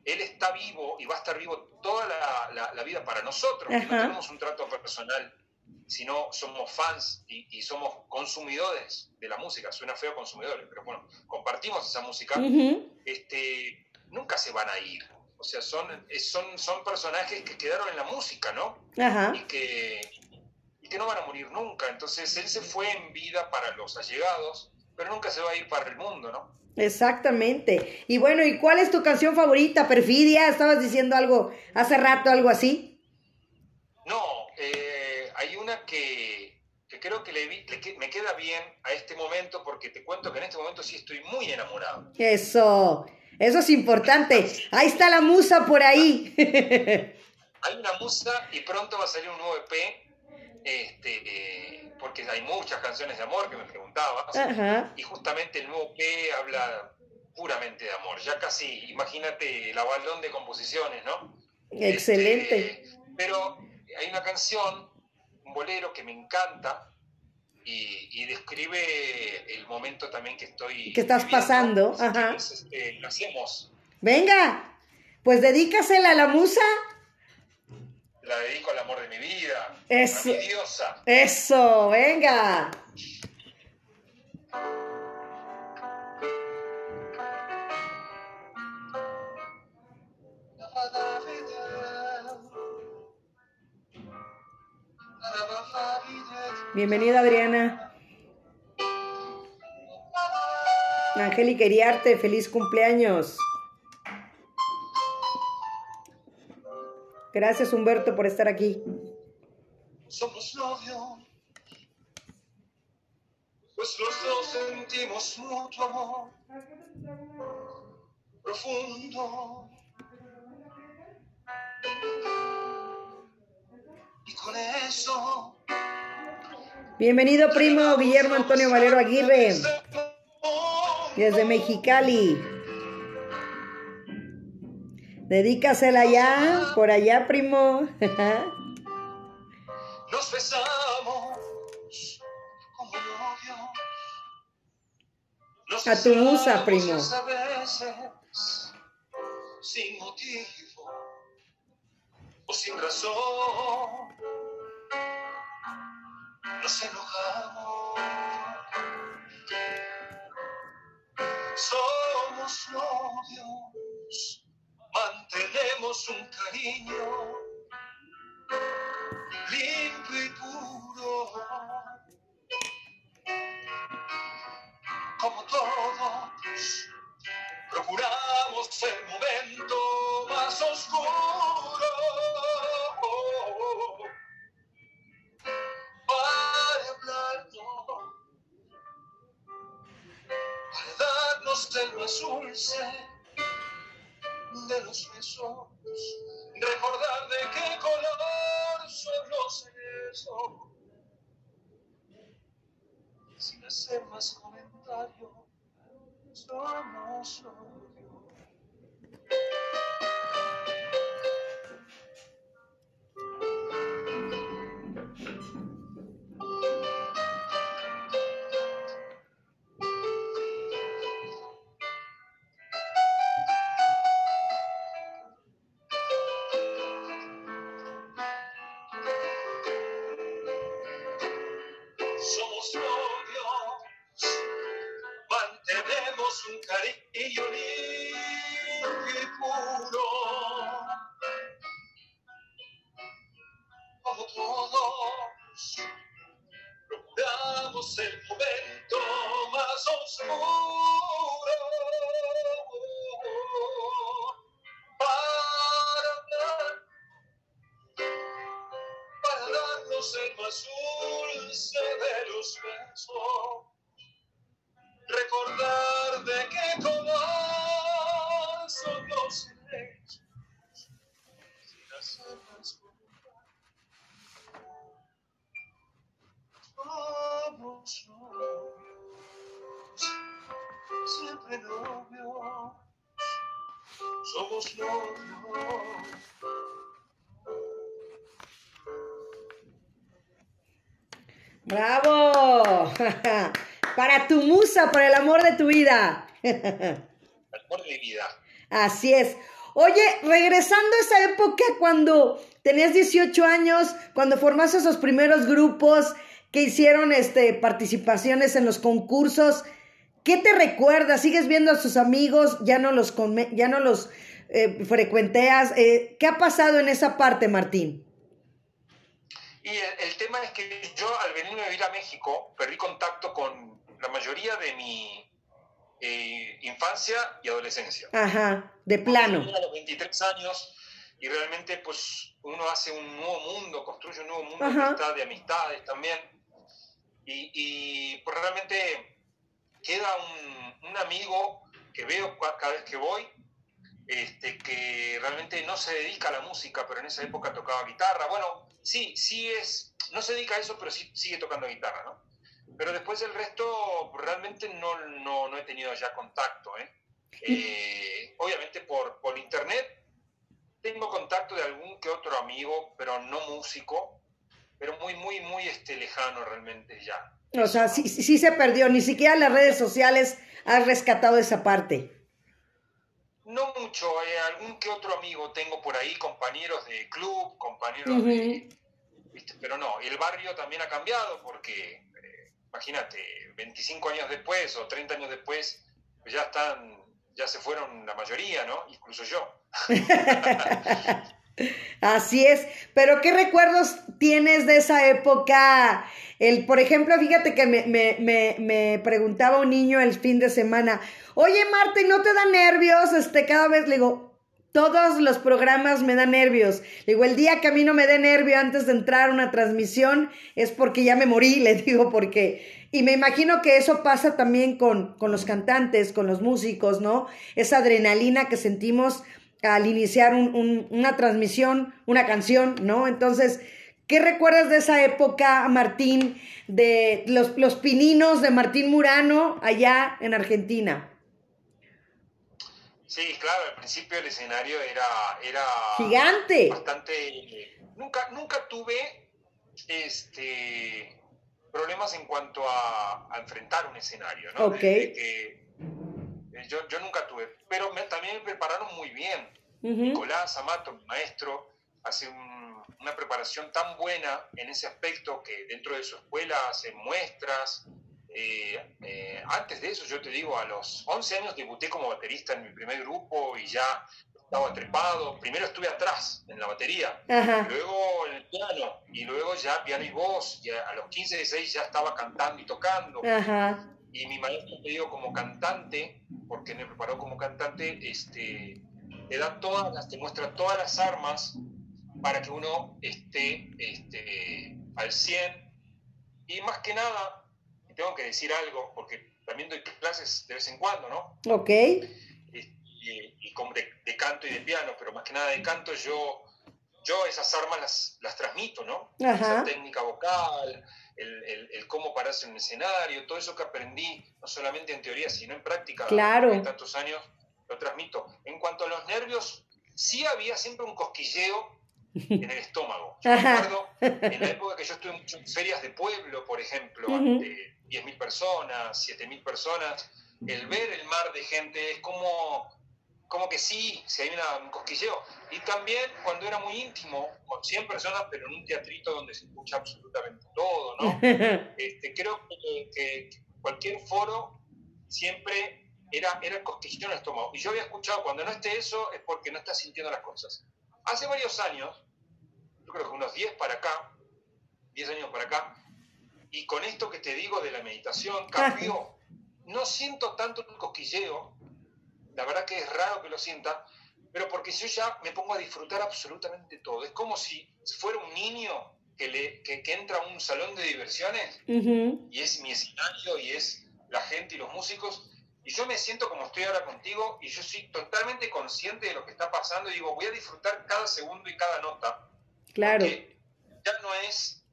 él está vivo y va a estar vivo toda la, vida para nosotros, que no tenemos un trato personal, sino somos fans y, somos consumidores de la música. Suena feo consumidores, pero bueno, compartimos esa música. este, nunca se van a ir. O sea, son, son, son personajes que quedaron en la música, ¿no? Y que, y que no van a morir nunca. Entonces, él se fue en vida para los allegados, pero nunca se va a ir para el mundo, ¿no? Exactamente. Y bueno, ¿y cuál es tu canción favorita, Perfidia? ¿Estabas diciendo algo hace rato, algo así? Una que, creo que le, me queda bien a este momento porque te cuento que en este momento sí estoy muy enamorado. Eso, eso es importante. Ahí está la musa por ahí. hay una musa y pronto va a salir un nuevo EP. Este, eh, porque hay muchas canciones de amor que me preguntabas, y justamente el nuevo P habla puramente de amor, ya casi, imagínate el avalón de composiciones, ¿no? Excelente. Este, pero hay una canción, un bolero que me encanta, y, describe el momento también que estoy. Que estás pasando. Ajá. Este, hacemos. Venga, pues dedícasela a la musa la dedico al amor de mi vida, eso, a mi diosa. Eso, venga. Bienvenida Adriana. Angélica Iriarte, feliz cumpleaños. Gracias Humberto por estar aquí. Somos novios, pues los dos sentimos amor profundo. Y con eso. Bienvenido, primo Guillermo Antonio Valero Aguirre, desde Mexicali. Dedícasela ya, por allá, primo. Nos besamos como novios. A tu musa, primo. sin motivo. O sin razón nos enojamos. Somos novios, mantenemos un cariño limpio y puro. Como todos, procuramos el momento más oscuro. Para hablarnos, para darnos el más dulce de los besos, recordar de qué color son los besos, sin hacer más comentarios, somos novios. Somos Somos novios. ¡Bravo! Para tu musa, para el amor de tu vida. El amor de mi vida. Así es. Oye, regresando a esa época cuando tenías 18 años, cuando formaste esos primeros grupos que hicieron este, participaciones en los concursos, ¿qué te recuerdas? ¿Sigues viendo a sus amigos? ¿Ya no los, come- ya no los eh, frecuenteas? Eh, ¿Qué ha pasado en esa parte, Martín? Y el, el tema es que yo al venirme a vivir a México perdí contacto con la mayoría de mi eh, infancia y adolescencia. Ajá, de plano. A los 23 años y realmente pues uno hace un nuevo mundo, construye un nuevo mundo está de amistades también. Y, y, pues realmente queda un, un amigo que veo cada vez que voy, este, que realmente no se dedica a la música, pero en esa época tocaba guitarra. Bueno, sí, sí es, no se dedica a eso, pero sí sigue tocando guitarra, ¿no? Pero después el resto realmente no, no, no he tenido ya contacto, ¿eh? Eh, obviamente por, por internet tengo contacto de algún que otro amigo, pero no músico, pero muy, muy, muy este, lejano realmente ya. O sea, sí, sí se perdió, ni siquiera las redes sociales has rescatado esa parte. No mucho, eh, algún que otro amigo tengo por ahí, compañeros de club, compañeros de... ¿viste? Pero no, el barrio también ha cambiado porque, eh, imagínate, 25 años después o 30 años después, pues ya están, ya se fueron la mayoría, ¿no? Incluso yo. Así es, pero ¿qué recuerdos tienes de esa época? El, por ejemplo, fíjate que me, me, me, me preguntaba un niño el fin de semana, oye Marta, ¿y no te da nervios? Este, cada vez le digo, todos los programas me dan nervios. Digo, el día que a mí no me dé nervio antes de entrar a una transmisión es porque ya me morí, le digo, porque... Y me imagino que eso pasa también con, con los cantantes, con los músicos, ¿no? Esa adrenalina que sentimos al iniciar un- un- una transmisión, una canción, ¿no? Entonces, ¿qué recuerdas de esa época, Martín, de los, los pininos de Martín Murano allá en Argentina? Sí, claro, al principio el escenario era, era Gigante. bastante. Nunca, nunca tuve este problemas en cuanto a, a enfrentar un escenario, ¿no? Ok. Que, yo, yo nunca tuve, pero me- también me prepararon muy bien. Ujú. Nicolás Amato, mi maestro, hace una preparación tan buena en ese aspecto que dentro de su escuela hace muestras. Eh, eh, antes de eso, yo te digo, a los 11 años debuté como baterista en mi primer grupo y ya estaba trepado. Primero estuve atrás en la batería, luego en el piano y luego ya piano y voz. Y a, los 15, 16 ya estaba cantando y tocando. Y mi maestro, te digo, como cantante, porque me preparó como cantante, este, te da todas las, te muestra todas las armas para que uno esté este, al 100. Y más que nada, tengo que decir algo, porque también doy clases de vez en cuando, ¿no? Ok. Y, como de, canto y de piano, pero más que nada de canto yo, yo esas armas las, las transmito, ¿no? Esa técnica vocal, el, el, cómo pararse en un escenario, todo eso que aprendí, no solamente en teoría, sino en práctica, claro. tantos años, lo transmito. En cuanto a los nervios, sí había siempre un cosquilleo en el estómago. Yo me acuerdo en la época que yo estuve en ferias de pueblo, por ejemplo, de 10.000 personas, 7.000 personas, el ver el mar de gente es como, como que sí, si hay un cosquilleo. Y también cuando era muy íntimo, con 100 personas, pero en un teatrito donde se escucha absolutamente todo, ¿no? Este, creo que, que, cualquier foro siempre era, era cosquilleo en el estómago. Y yo había escuchado, cuando no esté eso, es porque no estás sintiendo las cosas. Hace varios años, yo creo que unos 10 para acá, 10 años para acá, y con esto que te digo de la meditación, cambió. No siento tanto el cosquilleo, la verdad que es raro que lo sienta, pero porque yo ya me pongo a disfrutar absolutamente todo. Es como si fuera un niño que, le, que, entra a un salón de diversiones y es mi escenario y es la gente y los músicos y yo me siento como estoy ahora contigo y yo soy totalmente consciente de lo que está pasando y digo, voy a disfrutar cada segundo y cada nota. Claro. ya no es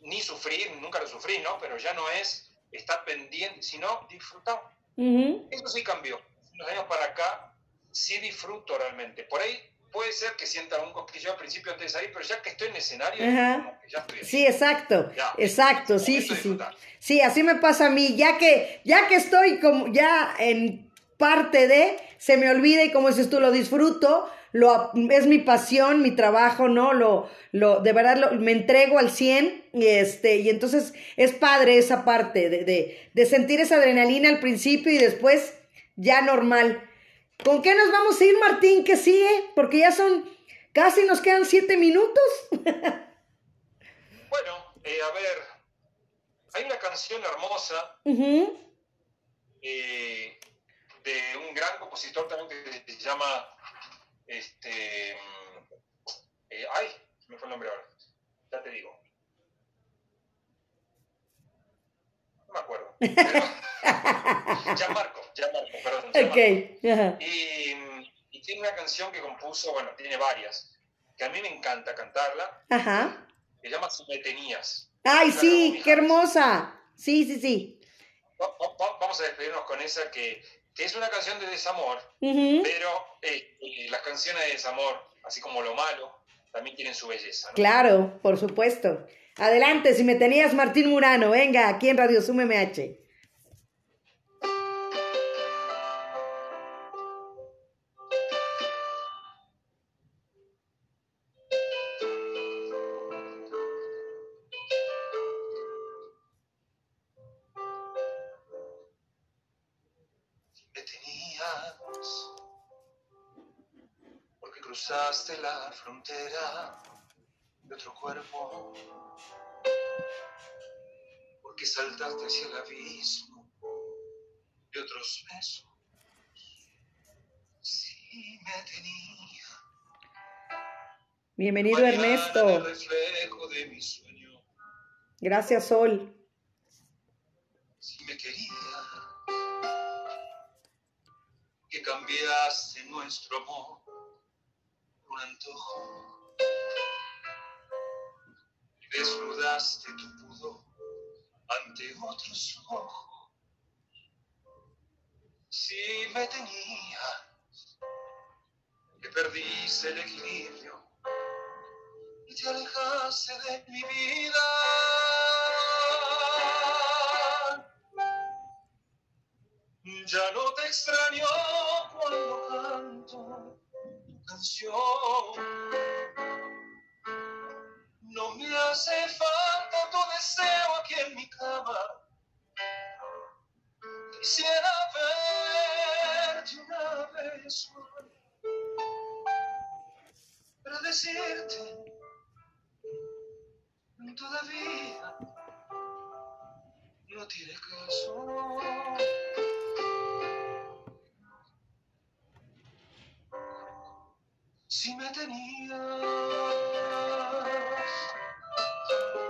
ni sufrir, nunca lo sufrí, ¿no? Pero ya no es estar pendiente, sino disfrutar. Eso sí cambió. Unos años para acá sí disfruto realmente. Por ahí puede ser que sienta un cosquillo al principio antes de salir, pero ya que estoy en escenario, como que ya estoy Sí, exacto, exacto, sí, sí, sí. Sí, así me pasa a mí, ya que, ya que estoy como ya en parte de, se me olvida y como dices tú, lo disfruto, lo, es mi pasión, mi trabajo, ¿no? Lo, lo, de verdad lo, me entrego al 100 y, este, y entonces es padre esa parte de, de, de sentir esa adrenalina al principio y después ya normal. ¿Con qué nos vamos a ir, Martín? ¿Qué sigue? Porque ya son, casi nos quedan siete minutos. bueno, eh, a ver, hay una canción hermosa eh, de un gran compositor también que se llama, este, eh, ay, me fue el nombre ahora, ya te digo. No me acuerdo. Gianmarco, Gianmarco, perdón. Ok. Y, y, tiene una canción que compuso, bueno, tiene varias, que a mí me encanta cantarla. Ajá. Se llama Si me tenías. Ay, sí, qué hermosa. Sí, sí, sí. Vamos a despedirnos con esa que, que es una canción de desamor, pero eh, eh, las canciones de desamor, así como lo malo, también tienen su belleza. Claro, por supuesto. Adelante, si me tenías Martín Murano, venga, aquí en Radio Sum MH. cruzaste la frontera de otro cuerpo, porque saltaste hacia el abismo de otros besos. Si me tenía. Bienvenido Ernesto. reflejo de mi sueño. Gracias Sol. Si me quería. Que cambiaste nuestro amor por un antojo desnudaste tu pudor ante otros ojos. Si me tenías, que perdiste el equilibrio y te alejaste de mi vida. Ya no te extraño cuando canto tu canción hace falta tu deseo aquí en mi cama. Quisiera verte una vez para decirte todavía no tiene caso. Si me tenías Thank you.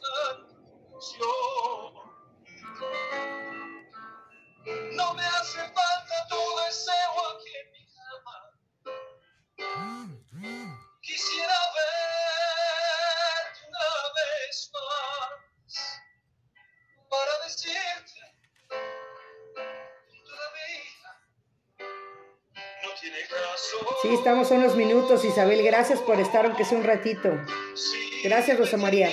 Gracias por estar, aunque sea un ratito. Gracias, Rosa María.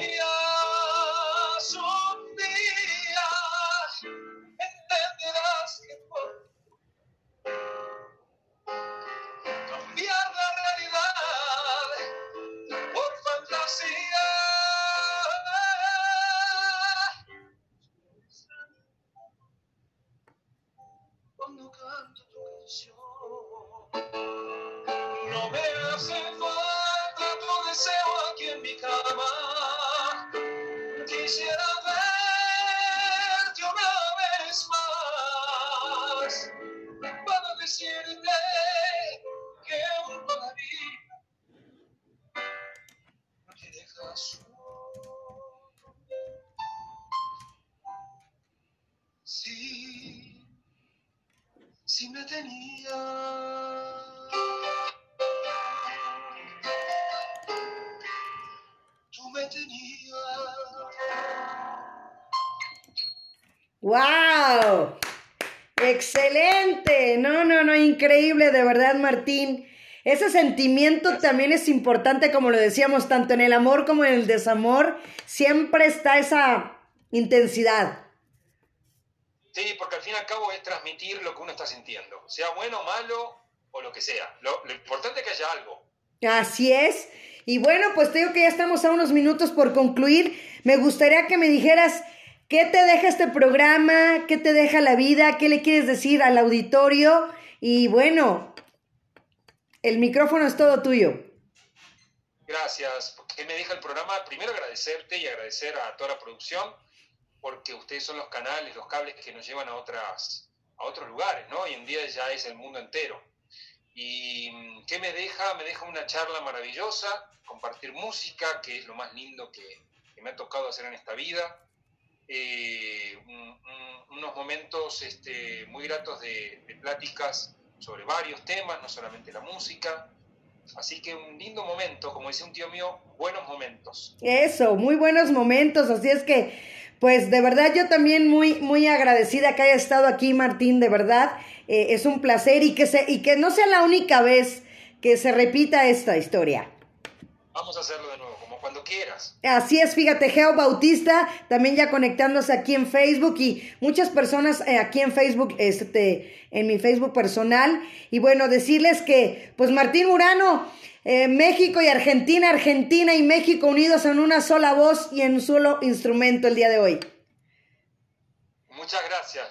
¡Wow! Excelente. No, no, no, increíble, de verdad, Martín. Ese sentimiento también es importante, como lo decíamos, tanto en el amor como en el desamor. Siempre está esa intensidad. Sí, porque al fin y al cabo es transmitir lo que uno está sintiendo, sea bueno, malo o lo que sea. Lo, lo importante es que haya algo. Así es. Y bueno, pues te digo que ya estamos a unos minutos por concluir. Me gustaría que me dijeras ¿Qué te deja este programa? ¿Qué te deja la vida? ¿Qué le quieres decir al auditorio? Y bueno, el micrófono es todo tuyo. Gracias. ¿Qué me deja el programa? Primero agradecerte y agradecer a toda la producción, porque ustedes son los canales, los cables que nos llevan a, otras, a otros lugares, ¿no? Hoy en día ya es el mundo entero. ¿Y mm, qué me deja? Me deja una charla maravillosa, compartir música, que es lo más lindo que, que me ha tocado hacer en esta vida eh, unos momentos este, muy gratos de, pláticas sobre varios temas, no solamente la música. Así que un lindo momento, como dice un tío mío, buenos momentos. Eso, muy buenos momentos. Así es que, pues de verdad yo también muy, muy agradecida que haya estado aquí, Martín, de verdad. Eh, es un placer y que, se, y que no sea la única vez que se repita esta historia. Vamos a hacerlo de nuevo cuando quieras. Así es, fíjate, Geo Bautista también ya conectándose aquí en Facebook y muchas personas eh, aquí en Facebook, este, en mi Facebook personal. Y bueno, decirles que, pues Martín Murano, eh, México y Argentina, Argentina y México unidos en una sola voz y en un solo instrumento el día de hoy. Muchas gracias.